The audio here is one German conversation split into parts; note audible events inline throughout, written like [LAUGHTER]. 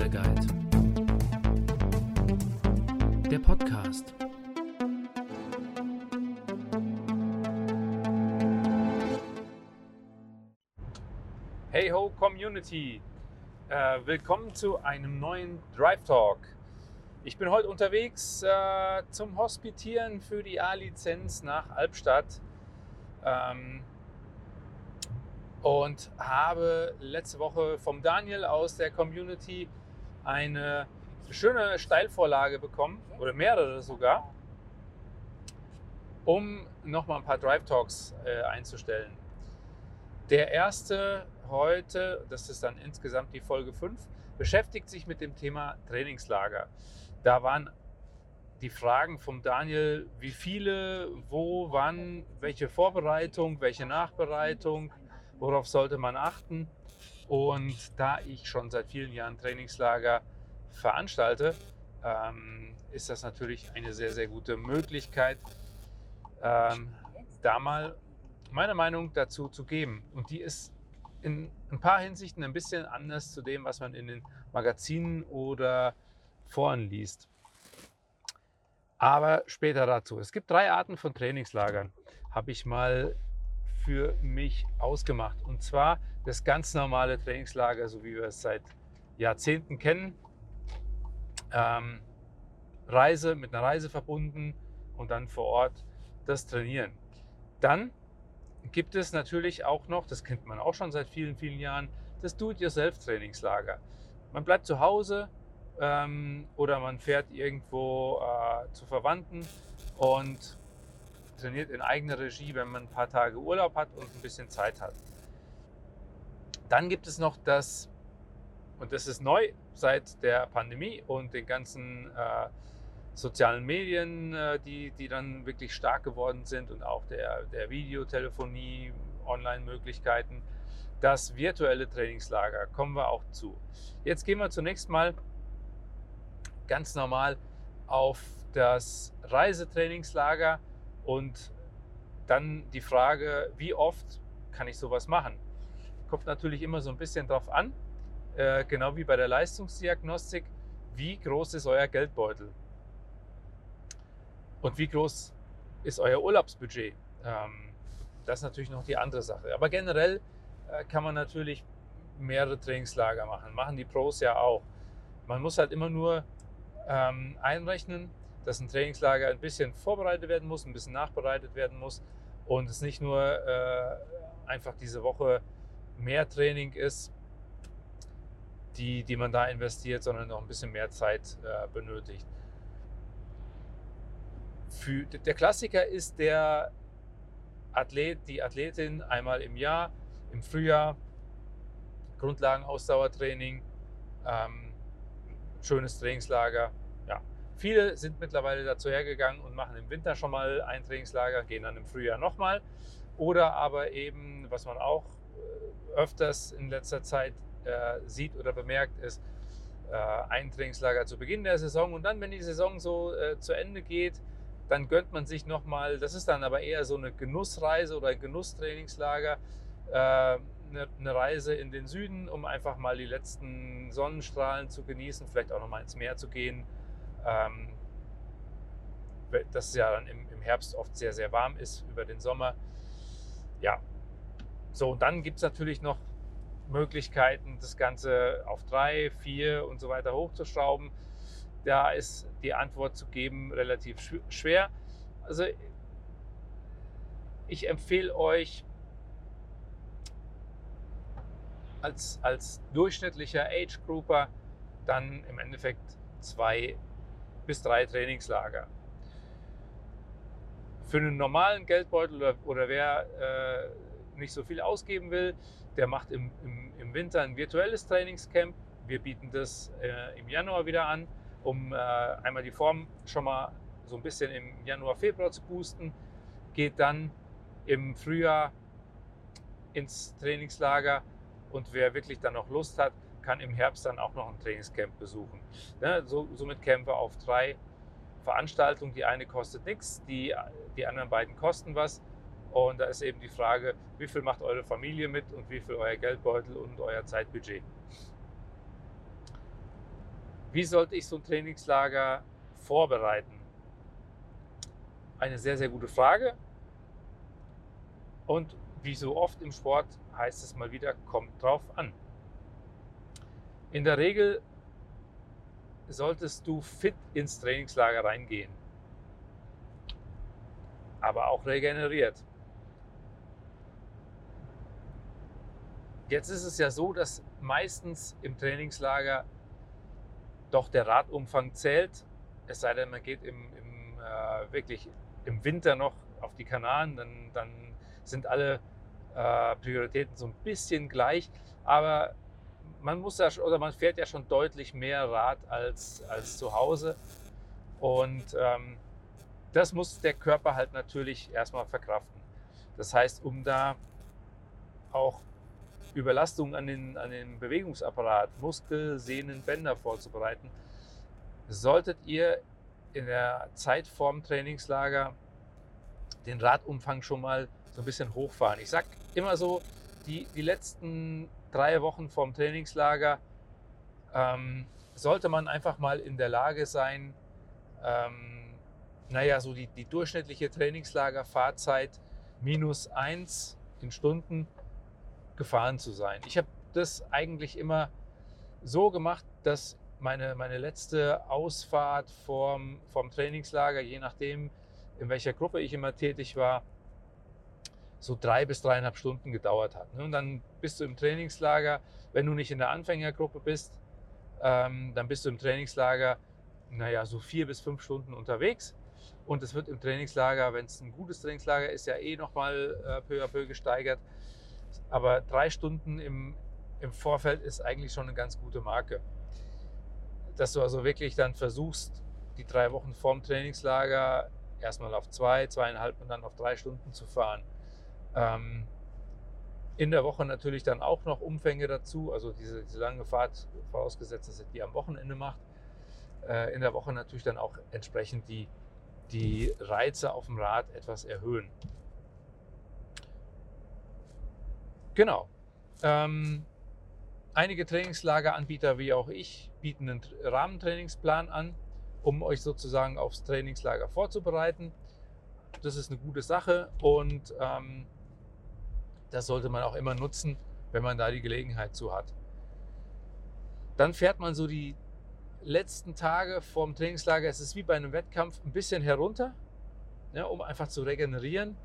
Lifestyle Guide. Der Podcast. Hey ho Community! Äh, willkommen zu einem neuen Drive Talk. Ich bin heute unterwegs äh, zum Hospitieren für die A-Lizenz nach Albstadt ähm, und habe letzte Woche vom Daniel aus der Community eine schöne Steilvorlage bekommen oder mehrere sogar, um nochmal ein paar Drive Talks äh, einzustellen. Der erste heute, das ist dann insgesamt die Folge 5, beschäftigt sich mit dem Thema Trainingslager. Da waren die Fragen vom Daniel, wie viele, wo, wann, welche Vorbereitung, welche Nachbereitung, worauf sollte man achten. Und da ich schon seit vielen Jahren Trainingslager veranstalte, ähm, ist das natürlich eine sehr, sehr gute Möglichkeit, ähm, da mal meine Meinung dazu zu geben. Und die ist in ein paar Hinsichten ein bisschen anders zu dem, was man in den Magazinen oder Foren liest. Aber später dazu. Es gibt drei Arten von Trainingslagern, habe ich mal für mich ausgemacht. Und zwar das ganz normale Trainingslager, so wie wir es seit Jahrzehnten kennen. Ähm, Reise mit einer Reise verbunden und dann vor Ort das Trainieren. Dann gibt es natürlich auch noch, das kennt man auch schon seit vielen, vielen Jahren, das Do-it-yourself-Trainingslager. Man bleibt zu Hause ähm, oder man fährt irgendwo äh, zu Verwandten und trainiert in eigener Regie, wenn man ein paar Tage Urlaub hat und ein bisschen Zeit hat. Dann gibt es noch das, und das ist neu seit der Pandemie und den ganzen äh, sozialen Medien, äh, die, die dann wirklich stark geworden sind und auch der, der Videotelefonie, Online-Möglichkeiten. Das virtuelle Trainingslager kommen wir auch zu. Jetzt gehen wir zunächst mal ganz normal auf das Reisetrainingslager und dann die Frage, wie oft kann ich sowas machen? Kommt natürlich immer so ein bisschen drauf an, äh, genau wie bei der Leistungsdiagnostik, wie groß ist euer Geldbeutel? Und wie groß ist euer Urlaubsbudget? Ähm, das ist natürlich noch die andere Sache. Aber generell äh, kann man natürlich mehrere Trainingslager machen. Machen die Pros ja auch. Man muss halt immer nur ähm, einrechnen, dass ein Trainingslager ein bisschen vorbereitet werden muss, ein bisschen nachbereitet werden muss und es nicht nur äh, einfach diese Woche mehr Training ist, die, die man da investiert, sondern noch ein bisschen mehr Zeit äh, benötigt. Für, der Klassiker ist der Athlet, die Athletin einmal im Jahr, im Frühjahr, Grundlagenausdauertraining, ähm, schönes Trainingslager. Viele sind mittlerweile dazu hergegangen und machen im Winter schon mal ein Trainingslager, gehen dann im Frühjahr nochmal. Oder aber eben, was man auch äh, öfters in letzter Zeit äh, sieht oder bemerkt, ist äh, ein Trainingslager zu Beginn der Saison und dann, wenn die Saison so äh, zu Ende geht, dann gönnt man sich nochmal, das ist dann aber eher so eine Genussreise oder ein Genusstrainingslager, äh, eine, eine, Reise in den Süden, um einfach mal die letzten Sonnenstrahlen zu genießen, vielleicht auch nochmal ins Meer zu gehen. Ähm, das ja dann im, im, Herbst oft sehr, sehr warm ist über den Sommer. Ja, so und dann gibt es natürlich noch Möglichkeiten, das Ganze auf drei, vier und so weiter hochzuschrauben. Da ist die Antwort zu geben relativ schwer. Also ich empfehle euch als, als durchschnittlicher Age Grouper dann im Endeffekt zwei bis drei Trainingslager. Für einen normalen Geldbeutel oder, oder wer äh, nicht so viel ausgeben will, der macht im, im, im Winter ein virtuelles Trainingscamp. Wir bieten das äh, im Januar wieder an um äh, einmal die Form schon mal so ein bisschen im Januar, Februar zu boosten, geht dann im Frühjahr ins Trainingslager und wer wirklich dann noch Lust hat, kann im Herbst dann auch noch ein Trainingscamp besuchen. Ne, so, somit kämen wir auf drei Veranstaltungen. Die eine kostet nichts, die, die anderen beiden kosten was Und da ist eben die Frage, wie viel macht eure Familie mit und wie viel euer Geldbeutel und euer Zeitbudget. Wie sollte ich so ein Trainingslager vorbereiten? Eine sehr, sehr gute Frage. Und wie so oft im Sport heißt es mal wieder, kommt drauf an. In der Regel solltest du fit ins Trainingslager reingehen, aber auch regeneriert. Jetzt ist es ja so, dass meistens im Trainingslager doch der Radumfang zählt, es sei denn, man geht im, im äh, wirklich im Winter noch auf die Kanaren, dann, dann sind alle äh, Prioritäten so ein bisschen gleich. Aber man muss ja oder man fährt ja schon deutlich mehr Rad als, als zu Hause. Und ähm, das muss der Körper halt natürlich erstmal verkraften. Das heißt, um da auch Überlastung an den, an den Bewegungsapparat, Muskel, Sehnen, Bänder vorzubereiten, solltet ihr in der Zeit vorm Trainingslager den Radumfang schon mal so ein bisschen hochfahren. Ich sage immer so, die, die letzten drei Wochen vorm Trainingslager ähm, sollte man einfach mal in der Lage sein, ähm, naja, so die, die durchschnittliche Trainingslagerfahrzeit minus eins in Stunden gefahren zu sein. Ich habe das eigentlich immer so gemacht, dass meine, meine letzte Ausfahrt vom, vom Trainingslager, je nachdem, in welcher Gruppe ich immer tätig war, so drei bis dreieinhalb Stunden gedauert hat. Ne? Und dann bist du im Trainingslager, wenn du nicht in der Anfängergruppe bist, ähm, dann bist du im Trainingslager, naja, so vier bis fünf Stunden unterwegs. Und es wird im Trainingslager, wenn es ein gutes Trainingslager ist, ja eh nochmal äh, peu à peu gesteigert. Aber drei Stunden im, im Vorfeld ist eigentlich schon eine ganz gute Marke. Dass du also wirklich dann versuchst, die drei Wochen vorm Trainingslager erstmal auf zwei, zweieinhalb und dann auf drei Stunden zu fahren. Ähm, in der Woche natürlich dann auch noch Umfänge dazu, also diese, diese lange Fahrt, vorausgesetzt, dass ihr die am Wochenende macht. Äh, in der Woche natürlich dann auch entsprechend die, die Reize auf dem Rad etwas erhöhen. Genau. Ähm, einige Trainingslageranbieter wie auch ich bieten einen Rahmentrainingsplan an, um euch sozusagen aufs Trainingslager vorzubereiten. Das ist eine gute Sache und ähm, das sollte man auch immer nutzen, wenn man da die Gelegenheit zu hat. Dann fährt man so die letzten Tage vorm Trainingslager, es ist wie bei einem Wettkampf, ein bisschen herunter, ja, um einfach zu regenerieren.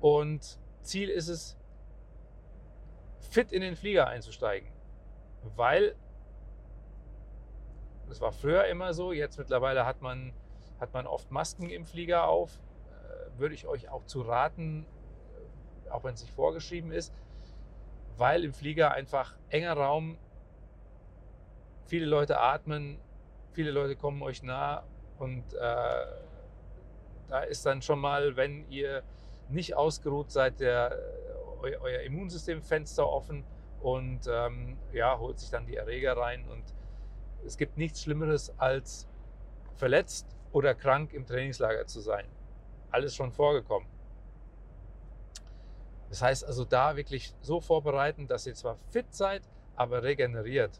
Und Ziel ist es, fit in den Flieger einzusteigen. Weil, das war früher immer so, jetzt mittlerweile hat man, hat man oft Masken im Flieger auf. Äh, würde ich euch auch zu raten, auch wenn es nicht vorgeschrieben ist, weil im Flieger einfach enger Raum, viele Leute atmen, viele Leute kommen euch nah und äh, da ist dann schon mal, wenn ihr nicht ausgeruht seid, der eu, euer Immunsystemfenster offen und ähm, ja, holt sich dann die Erreger rein. Und es gibt nichts Schlimmeres als verletzt oder krank im Trainingslager zu sein. Alles schon vorgekommen. Das heißt also da wirklich so vorbereiten, dass ihr zwar fit seid, aber regeneriert.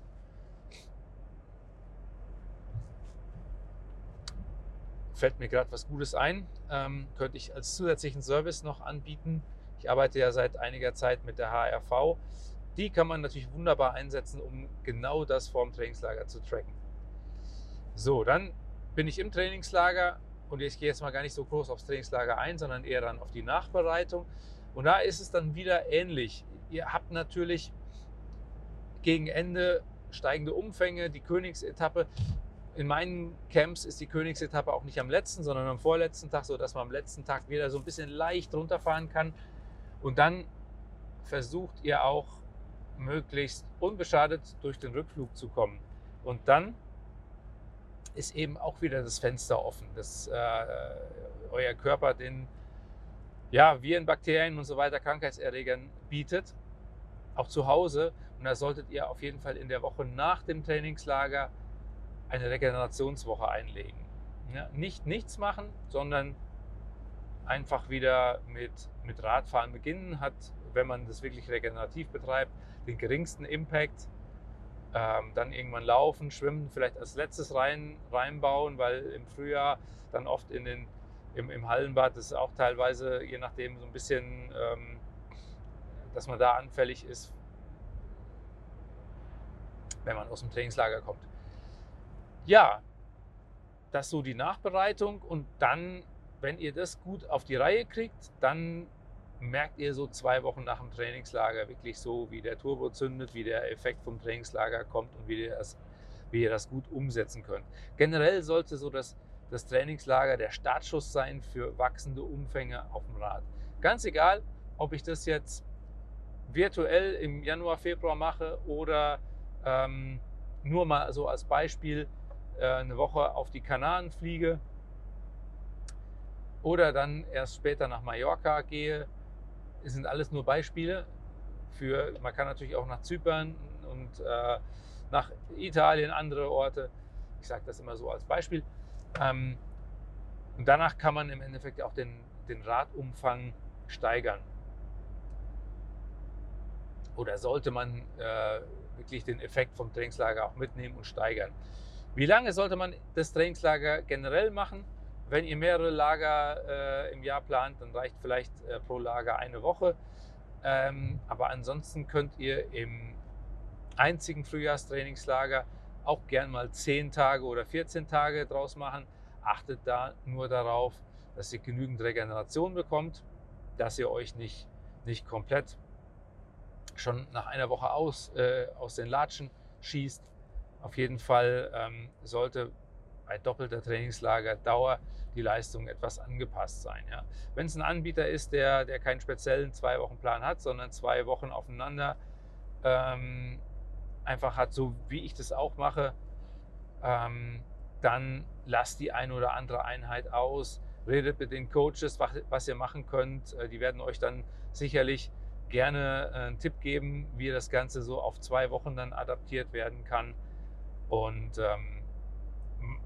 Fällt mir gerade was Gutes ein, ähm, könnte ich als zusätzlichen Service noch anbieten. Ich arbeite ja seit einiger Zeit mit der HRV. Die kann man natürlich wunderbar einsetzen, um genau das vorm Trainingslager zu tracken. So, dann bin ich im Trainingslager und ich gehe jetzt mal gar nicht so groß aufs Trainingslager ein, sondern eher dann auf die Nachbereitung. Und da ist es dann wieder ähnlich. Ihr habt natürlich gegen Ende steigende Umfänge, die Königsetappe. In meinen Camps ist die Königsetappe auch nicht am letzten, sondern am vorletzten Tag, sodass man am letzten Tag wieder so ein bisschen leicht runterfahren kann. Und dann versucht ihr auch möglichst unbeschadet durch den Rückflug zu kommen. Und dann ist eben auch wieder das Fenster offen, dass äh, euer Körper den ja, Viren, Bakterien und so weiter, Krankheitserregern bietet, auch zu Hause. Und da solltet ihr auf jeden Fall in der Woche nach dem Trainingslager eine Regenerationswoche einlegen. Ja, nicht nichts machen, sondern einfach wieder mit, mit Radfahren beginnen, hat, wenn man das wirklich regenerativ betreibt, den geringsten Impact. Ähm, dann irgendwann laufen, schwimmen, vielleicht als letztes rein, reinbauen, weil im Frühjahr dann oft in den, im, im Hallenbad ist auch teilweise, je nachdem, so ein bisschen, ähm, dass man da anfällig ist, wenn man aus dem Trainingslager kommt. Ja, das so die Nachbereitung und dann, wenn ihr das gut auf die Reihe kriegt, dann merkt ihr so zwei Wochen nach dem Trainingslager wirklich so, wie der Turbo zündet, wie der Effekt vom Trainingslager kommt und wie ihr das, wie ihr das gut umsetzen könnt. Generell sollte so das, das Trainingslager der Startschuss sein für wachsende Umfänge auf dem Rad. Ganz egal, ob ich das jetzt virtuell im Januar, Februar mache oder ähm, nur mal so als Beispiel äh, eine Woche auf die Kanaren fliege oder dann erst später nach Mallorca gehe es sind alles nur Beispiele. Für, man kann natürlich auch nach Zypern und äh, nach Italien, andere Orte. Ich sage das immer so als Beispiel. Ähm, und danach kann man im Endeffekt auch den, den Radumfang steigern. Oder sollte man äh, wirklich den Effekt vom Trainingslager auch mitnehmen und steigern. Wie lange sollte man das Trainingslager generell machen? Wenn ihr mehrere Lager äh, im Jahr plant, dann reicht vielleicht äh, pro Lager eine Woche. Ähm, aber ansonsten könnt ihr im einzigen Frühjahrstrainingslager auch gern mal 10 Tage oder 14 Tage draus machen. Achtet da nur darauf, dass ihr genügend Regeneration bekommt, dass ihr euch nicht, nicht komplett schon nach einer Woche aus, äh, aus den Latschen schießt. Auf jeden Fall ähm, sollte bei doppelter Trainingslagerdauer die Leistung etwas angepasst sein. Ja. Wenn es ein Anbieter ist, der, der keinen speziellen Zwei-Wochen-Plan hat, sondern zwei Wochen aufeinander ähm, einfach hat, so wie ich das auch mache, ähm, dann lasst die eine oder andere Einheit aus, redet mit den Coaches, was, was ihr machen könnt. Äh, die werden euch dann sicherlich gerne äh, einen Tipp geben, wie das Ganze so auf zwei Wochen dann adaptiert werden kann. Und ähm,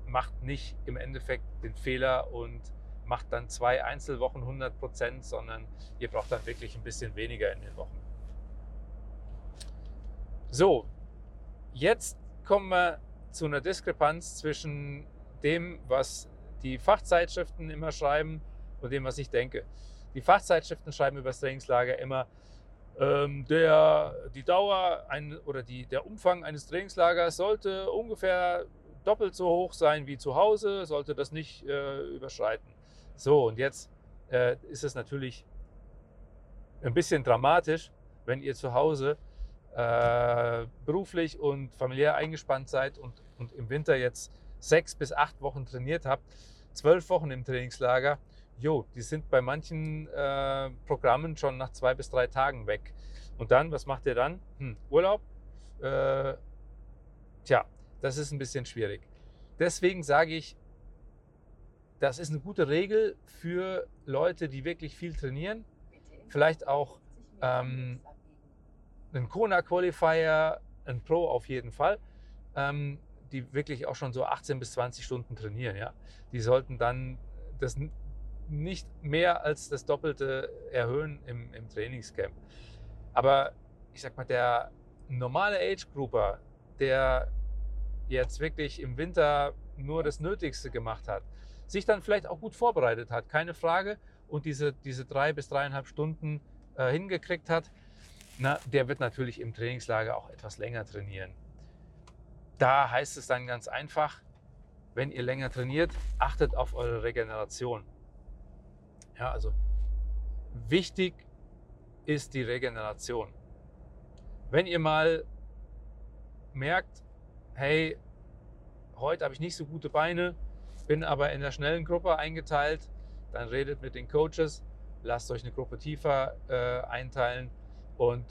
macht nicht im Endeffekt den Fehler und macht dann zwei Einzelwochen 100 Prozent, sondern ihr braucht dann wirklich ein bisschen weniger in den Wochen. So, jetzt kommen wir zu einer Diskrepanz zwischen dem, was die Fachzeitschriften immer schreiben und dem, was ich denke. Die Fachzeitschriften schreiben über das Trainingslager immer, ähm, der, die Dauer ein, oder die, der Umfang eines Trainingslagers sollte ungefähr doppelt so hoch sein wie zu Hause, sollte das nicht äh, überschreiten. So, und jetzt äh, ist es natürlich ein bisschen dramatisch, wenn ihr zu Hause äh, beruflich und familiär eingespannt seid und, und im Winter jetzt sechs bis acht Wochen trainiert habt, zwölf Wochen im Trainingslager, jo, die sind bei manchen äh, Programmen schon nach zwei bis drei Tagen weg. Und dann, was macht ihr dann? Hm, Urlaub? Äh, tja, das ist ein bisschen schwierig. Deswegen sage ich, das ist eine gute Regel für Leute, die wirklich viel trainieren. Vielleicht auch ähm, einen Kona Qualifier, ein Pro auf jeden Fall, ähm, die wirklich auch schon so 18 bis 20 Stunden trainieren. Ja? Die sollten dann das nicht mehr als das Doppelte erhöhen im, im Trainingscamp. Aber ich sag mal, der normale Age Grouper, der jetzt wirklich im Winter nur das Nötigste gemacht hat, sich dann vielleicht auch gut vorbereitet hat, keine Frage, und diese, diese drei bis dreieinhalb Stunden äh, hingekriegt hat, na, der wird natürlich im Trainingslager auch etwas länger trainieren. Da heißt es dann ganz einfach, wenn ihr länger trainiert, achtet auf eure Regeneration. Ja, also wichtig ist die Regeneration. Wenn ihr mal merkt, hey, heute habe ich nicht so gute Beine, bin aber in der schnellen Gruppe eingeteilt, dann redet mit den Coaches, lasst euch eine Gruppe tiefer äh, einteilen und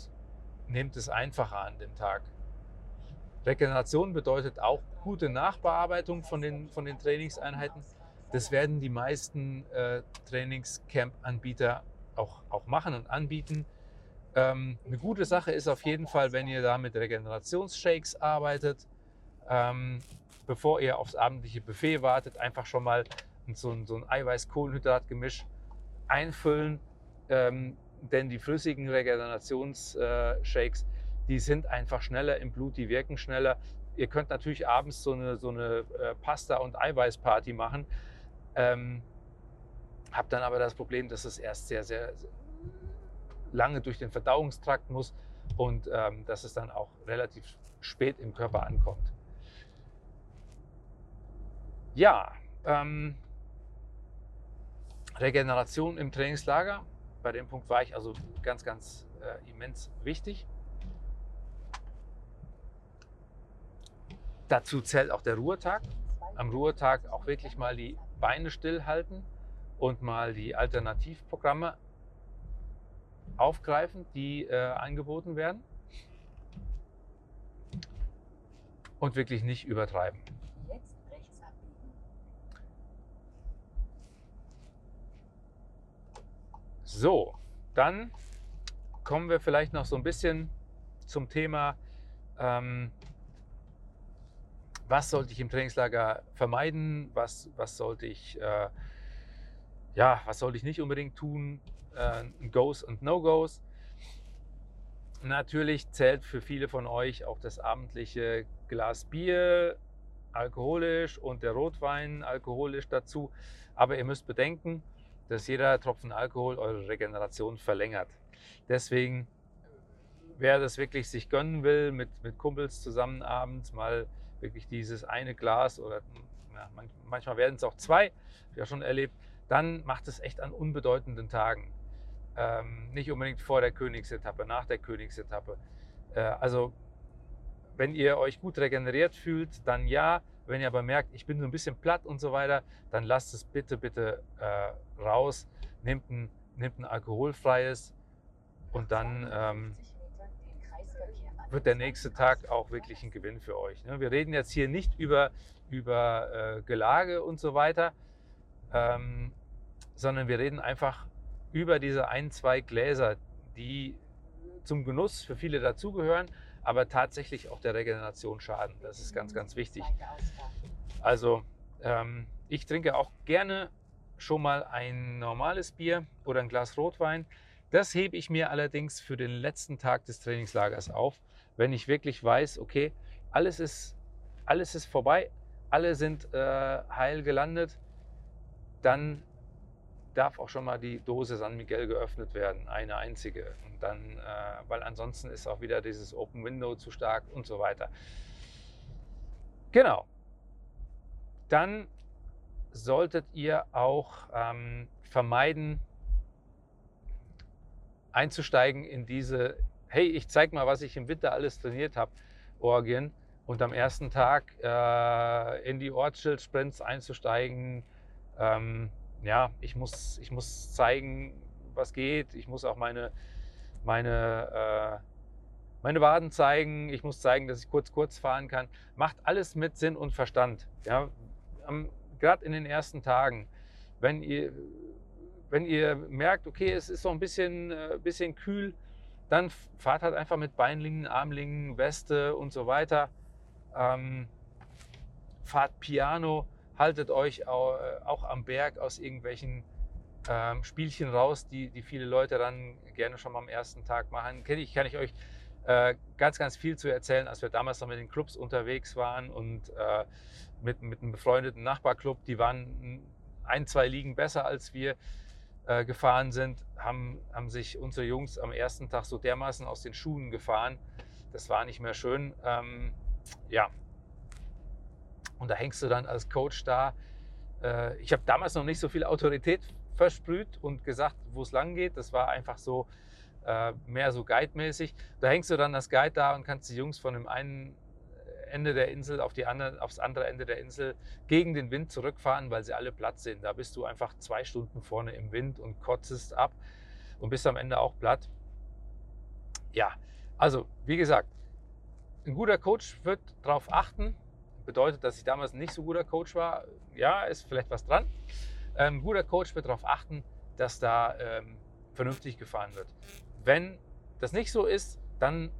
nehmt es einfacher an dem Tag. Regeneration bedeutet auch gute Nachbearbeitung von den, von den Trainingseinheiten. Das werden die meisten äh, Trainingscamp-Anbieter auch, auch machen und anbieten. Ähm, eine gute Sache ist auf jeden Fall, wenn ihr da mit Regenerationsshakes arbeitet ähm, bevor ihr aufs abendliche Buffet wartet, einfach schon mal so ein, so ein Eiweiß-Kohlenhydrat-Gemisch einfüllen, ähm, denn die flüssigen Regenerationsshakes, die sind einfach schneller im Blut, die wirken schneller. Ihr könnt natürlich abends so eine, so eine äh, Pasta- und Eiweißparty machen. Ähm, habt dann aber das Problem, dass es erst sehr, sehr lange durch den Verdauungstrakt muss und ähm, dass es dann auch relativ spät im Körper ankommt. Ja, ähm, Regeneration im Trainingslager. Bei dem Punkt war ich also ganz, ganz äh, immens wichtig. Dazu zählt auch der Ruhetag. Am Ruhetag auch wirklich mal die Beine stillhalten und mal die Alternativprogramme aufgreifen, die äh, angeboten werden. Und wirklich nicht übertreiben. Jetzt rechts abbiegen. So, dann kommen wir vielleicht noch so ein bisschen zum Thema, ähm, was sollte ich im Trainingslager vermeiden, was, was sollte ich, äh, ja, was sollte ich nicht unbedingt tun, äh, Goes und No-Goes. Natürlich zählt für viele von euch auch das abendliche Glas Bier alkoholisch und der Rotwein alkoholisch dazu. Aber ihr müsst bedenken, dass jeder Tropfen Alkohol eure Regeneration verlängert. Deswegen, wer das wirklich sich gönnen will, mit, mit Kumpels zusammen abends mal wirklich dieses eine Glas oder ja, manchmal werden es auch zwei, ja schon erlebt, dann macht es echt an unbedeutenden Tagen. Ähm, nicht unbedingt vor der Königsetappe, nach der Königsetappe. Äh, also wenn ihr euch gut regeneriert fühlt, dann ja. Wenn ihr aber merkt, ich bin so ein bisschen platt und so weiter, dann lasst es bitte, bitte äh, raus. Nehmt ein, nehmt ein alkoholfreies und dann ähm, wird der nächste Tag auch wirklich ein Gewinn für euch. Ne? Wir reden jetzt hier nicht über, über äh, Gelage und so weiter, ähm, sondern wir reden einfach über diese ein, zwei Gläser, die zum Genuss für viele dazugehören, aber tatsächlich auch der Regeneration schaden. Das ist ganz, ganz wichtig. Also ähm, ich trinke auch gerne schon mal ein normales Bier oder ein Glas Rotwein. Das hebe ich mir allerdings für den letzten Tag des Trainingslagers auf, wenn ich wirklich weiß, okay, alles ist, alles ist vorbei, alle sind äh, heil gelandet, dann darf auch schon mal die Dose San Miguel geöffnet werden, eine einzige. Und dann, äh, weil ansonsten ist auch wieder dieses Open Window zu stark und so weiter. Genau. Dann solltet ihr auch ähm, vermeiden, einzusteigen in diese, hey, ich zeig mal, was ich im Winter alles trainiert habe, Orgien. Und am ersten Tag äh, in die Ortsschild-Sprints einzusteigen, ähm, ja, ich muss, ich muss zeigen, was geht. Ich muss auch meine, meine, äh, meine Waden zeigen. Ich muss zeigen, dass ich kurz, kurz fahren kann. Macht alles mit Sinn und Verstand. Ja, Gerade in den ersten Tagen, wenn ihr, wenn ihr merkt, okay, es ist so ein bisschen, äh, bisschen kühl, dann fahrt halt einfach mit Beinlingen, Armlingen, Weste und so weiter. Ähm, fahrt Piano haltet euch äh, auch am Berg aus irgendwelchen ähm, Spielchen raus, die, die viele Leute dann gerne schon mal am ersten Tag machen. Kann ich, kann ich euch äh, ganz, ganz viel zu erzählen, als wir damals noch mit den Clubs unterwegs waren und äh, mit, mit einem befreundeten Nachbarclub, die waren ein, zwei Ligen besser als wir äh, gefahren sind, haben, haben sich unsere Jungs am ersten Tag so dermaßen aus den Schuhen gefahren. Das war nicht mehr schön. Ähm, ja, und da hängst du dann als Coach da. Äh, ich habe damals noch nicht so viel Autorität versprüht und gesagt, wo es lang geht. Das war einfach so äh, mehr so Guide-mäßig. Da hängst du dann als Guide da und kannst die Jungs von dem einen Ende der Insel auf die andere, aufs andere Ende der Insel gegen den Wind zurückfahren, weil sie alle platt sind. Da bist du einfach zwei Stunden vorne im Wind und kotzest ab und bist am Ende auch platt. Ja, also wie gesagt, ein guter Coach wird darauf achten, bedeutet, dass ich damals nicht so guter Coach war. Ja, ist vielleicht was dran. Ein ähm, guter Coach wird darauf achten, dass da ähm, vernünftig gefahren wird. Wenn das nicht so ist, dann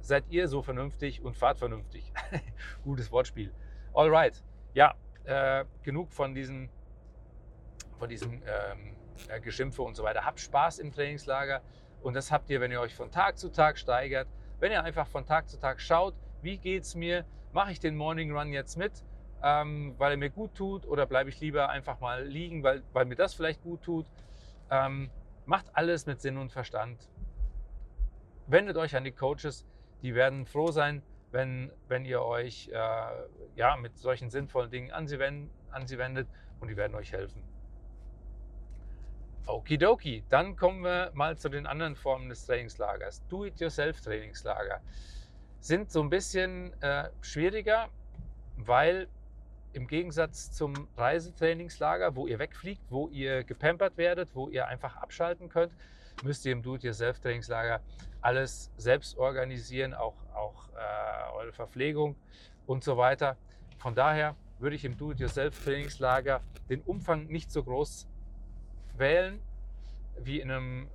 seid ihr so vernünftig und fahrt vernünftig. [LAUGHS] Gutes Wortspiel. Alright. Ja, äh, genug von diesen, von diesen ähm, äh, Geschimpfe und so weiter. Habt Spaß im Trainingslager und das habt ihr, wenn ihr euch von Tag zu Tag steigert. Wenn ihr einfach von Tag zu Tag schaut, wie geht es mir, mache ich den Morning Run jetzt mit, ähm, weil er mir gut tut oder bleibe ich lieber einfach mal liegen, weil, weil mir das vielleicht gut tut. Ähm, macht alles mit Sinn und Verstand. Wendet euch an die Coaches, die werden froh sein, wenn, wenn ihr euch äh, ja, mit solchen sinnvollen Dingen an sie, wend, an sie wendet und die werden euch helfen. Okidoki, dann kommen wir mal zu den anderen Formen des Trainingslagers. Do-it-yourself-Trainingslager sind so ein bisschen äh, schwieriger, weil im Gegensatz zum Reisetrainingslager, wo ihr wegfliegt, wo ihr gepampert werdet, wo ihr einfach abschalten könnt, müsst ihr im Do-it-yourself-Trainingslager alles selbst organisieren, auch, auch äh, eure Verpflegung und so weiter. Von daher würde ich im Do-it-yourself-Trainingslager den Umfang nicht so groß wählen wie in einem,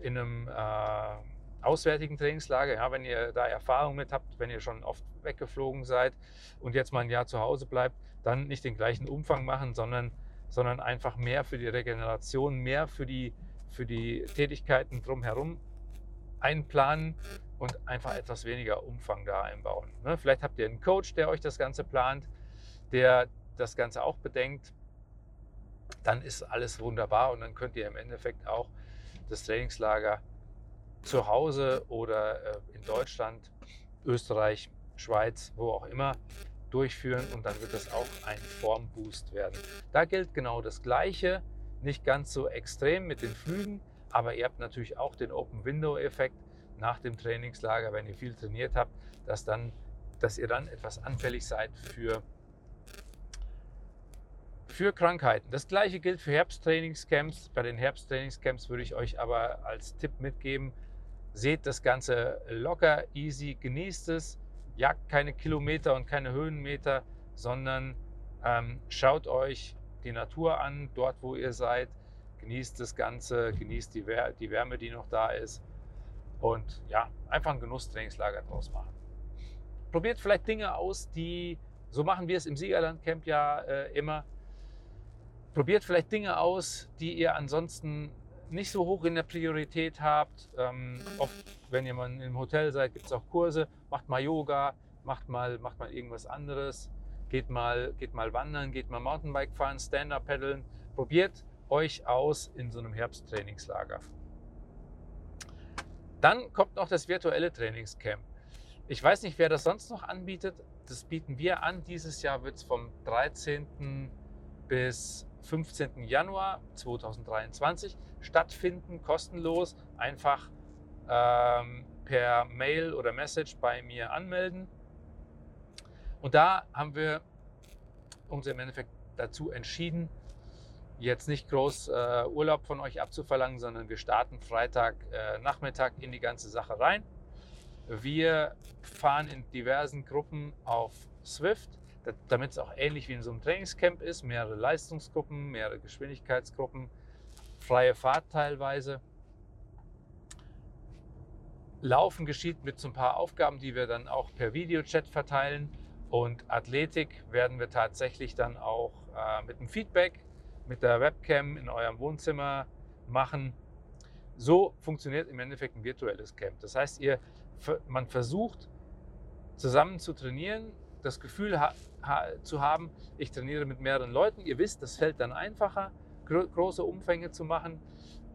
in einem äh, auswärtigen Trainingslager. Ja, wenn ihr da Erfahrung mit habt, wenn ihr schon oft weggeflogen seid und jetzt mal ein Jahr zu Hause bleibt, dann nicht den gleichen Umfang machen, sondern, sondern einfach mehr für die Regeneration, mehr für die, für die Tätigkeiten drumherum einplanen und einfach etwas weniger Umfang da einbauen. Ne? Vielleicht habt ihr einen Coach, der euch das Ganze plant, der das Ganze auch bedenkt dann ist alles wunderbar und dann könnt ihr im Endeffekt auch das Trainingslager zu Hause oder äh, in Deutschland, Österreich, Schweiz, wo auch immer durchführen und dann wird das auch ein Formboost werden. Da gilt genau das Gleiche, nicht ganz so extrem mit den Flügen, aber ihr habt natürlich auch den Open Window Effekt nach dem Trainingslager, wenn ihr viel trainiert habt, dass, dann, dass ihr dann etwas anfällig seid für für Krankheiten. Das gleiche gilt für Herbsttrainingscamps. Bei den Herbsttrainingscamps würde ich euch aber als Tipp mitgeben, seht das Ganze locker, easy, genießt es, jagt keine Kilometer und keine Höhenmeter, sondern ähm, schaut euch die Natur an, dort wo ihr seid, genießt das Ganze, genießt die, Wär die Wärme, die noch da ist. Und ja, einfach ein Genusstrainingslager draus machen. Probiert vielleicht Dinge aus, die, so machen wir es im Siegerlandcamp ja äh, immer, Probiert vielleicht Dinge aus, die ihr ansonsten nicht so hoch in der Priorität habt. Ähm, oft, wenn ihr mal im Hotel seid, gibt es auch Kurse. Macht mal Yoga, macht mal, macht mal irgendwas anderes. Geht mal, geht mal wandern, geht mal Mountainbike fahren, Stand-up paddeln. Probiert euch aus in so einem Herbsttrainingslager. Dann kommt noch das virtuelle Trainingscamp. Ich weiß nicht, wer das sonst noch anbietet. Das bieten wir an. Dieses Jahr wird es vom 13. bis 15. Januar 2023 stattfinden, kostenlos. Einfach ähm, per Mail oder Message bei mir anmelden. Und da haben wir uns im Endeffekt dazu entschieden, jetzt nicht groß äh, Urlaub von euch abzuverlangen, sondern wir starten Freitag äh, Nachmittag in die ganze Sache rein. Wir fahren in diversen Gruppen auf Swift damit es auch ähnlich wie in so einem Trainingscamp ist, mehrere Leistungsgruppen, mehrere Geschwindigkeitsgruppen, freie Fahrt teilweise. Laufen geschieht mit so ein paar Aufgaben, die wir dann auch per Videochat verteilen. Und Athletik werden wir tatsächlich dann auch äh, mit dem Feedback, mit der Webcam in eurem Wohnzimmer machen. So funktioniert im Endeffekt ein virtuelles Camp. Das heißt, ihr, man versucht zusammen zu trainieren, das Gefühl ha ha zu haben, ich trainiere mit mehreren Leuten. Ihr wisst, das fällt dann einfacher, gro große Umfänge zu machen.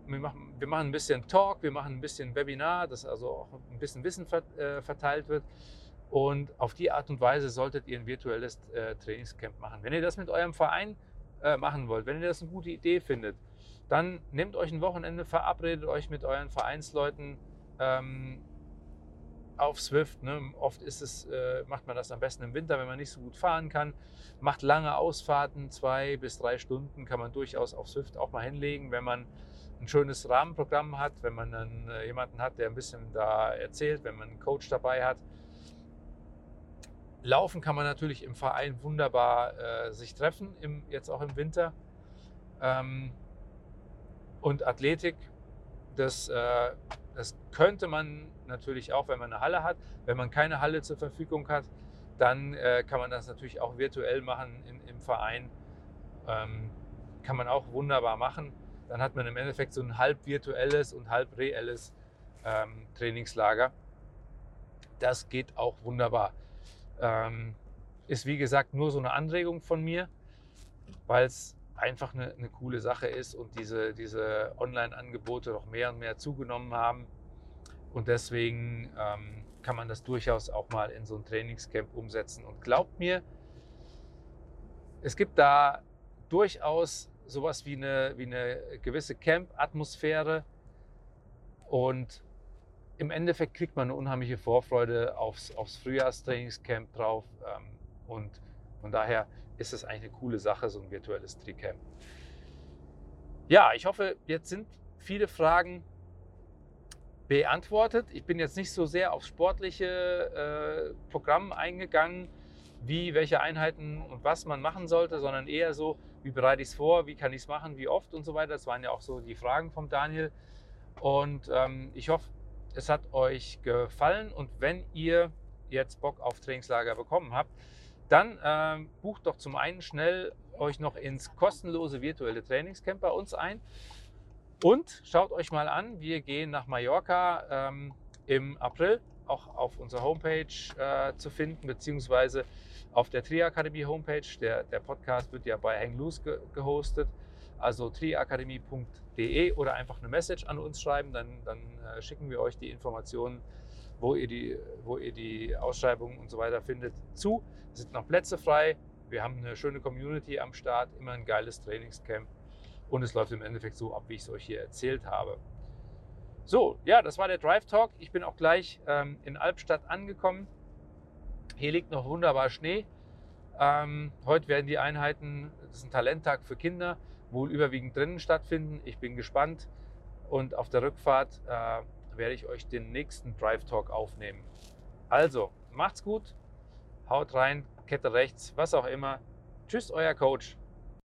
Wir, machen. wir machen ein bisschen Talk, wir machen ein bisschen Webinar, dass also auch ein bisschen Wissen ver äh, verteilt wird. Und auf die Art und Weise solltet ihr ein virtuelles äh, Trainingscamp machen. Wenn ihr das mit eurem Verein äh, machen wollt, wenn ihr das eine gute Idee findet, dann nehmt euch ein Wochenende, verabredet euch mit euren Vereinsleuten, ähm, auf Swift. Ne? Oft ist es, äh, macht man das am besten im Winter, wenn man nicht so gut fahren kann. Macht lange Ausfahrten, zwei bis drei Stunden kann man durchaus auf Swift auch mal hinlegen, wenn man ein schönes Rahmenprogramm hat, wenn man dann äh, jemanden hat, der ein bisschen da erzählt, wenn man einen Coach dabei hat. Laufen kann man natürlich im Verein wunderbar äh, sich treffen, im, jetzt auch im Winter. Ähm, und Athletik, das, äh, das könnte man natürlich auch, wenn man eine Halle hat. Wenn man keine Halle zur Verfügung hat, dann äh, kann man das natürlich auch virtuell machen in, im Verein. Ähm, kann man auch wunderbar machen. dann hat man im Endeffekt so ein halb virtuelles und halb reelles ähm, Trainingslager. Das geht auch wunderbar. Ähm, ist wie gesagt nur so eine Anregung von mir, weil es einfach eine, eine, coole Sache ist und diese, diese Online-Angebote noch mehr und mehr zugenommen haben. Und deswegen ähm, kann man das durchaus auch mal in so ein Trainingscamp umsetzen. Und glaubt mir, es gibt da durchaus sowas wie eine, wie eine gewisse Camp-Atmosphäre. Und im Endeffekt kriegt man eine unheimliche Vorfreude aufs, aufs Frühjahrstrainingscamp drauf. Ähm, und von daher ist es eigentlich eine coole Sache, so ein virtuelles Tricamp. Ja, ich hoffe, jetzt sind viele Fragen beantwortet. Ich bin jetzt nicht so sehr aufs sportliche äh, Programm eingegangen, wie welche Einheiten und was man machen sollte, sondern eher so, wie bereite ich es vor, wie kann ich es machen, wie oft und so weiter. Das waren ja auch so die Fragen vom Daniel. Und ähm, ich hoffe, es hat euch gefallen und wenn ihr jetzt Bock auf Trainingslager bekommen habt, dann ähm, bucht doch zum einen schnell euch noch ins kostenlose virtuelle Trainingscamp bei uns ein und schaut euch mal an, wir gehen nach Mallorca ähm, im April, auch auf unserer Homepage äh, zu finden, beziehungsweise auf der Triakademie Homepage. Der, der Podcast wird ja bei Hang Loose ge gehostet, also triakademie.de oder einfach eine Message an uns schreiben, dann, dann äh, schicken wir euch die Informationen, wo ihr, die, wo ihr die Ausschreibungen und so weiter findet, zu. Es sind noch Plätze frei. Wir haben eine schöne Community am Start, immer ein geiles Trainingscamp und es läuft im Endeffekt so ab, wie ich es euch hier erzählt habe. So, ja, das war der Drive Talk. Ich bin auch gleich ähm, in Albstadt angekommen. Hier liegt noch wunderbar Schnee. Ähm, heute werden die Einheiten, das ist ein Talenttag für Kinder, wohl überwiegend drinnen stattfinden. Ich bin gespannt und auf der Rückfahrt äh, werde ich euch den nächsten Drive Talk aufnehmen. Also, macht's gut, haut rein, Kette rechts, was auch immer. Tschüss, euer Coach.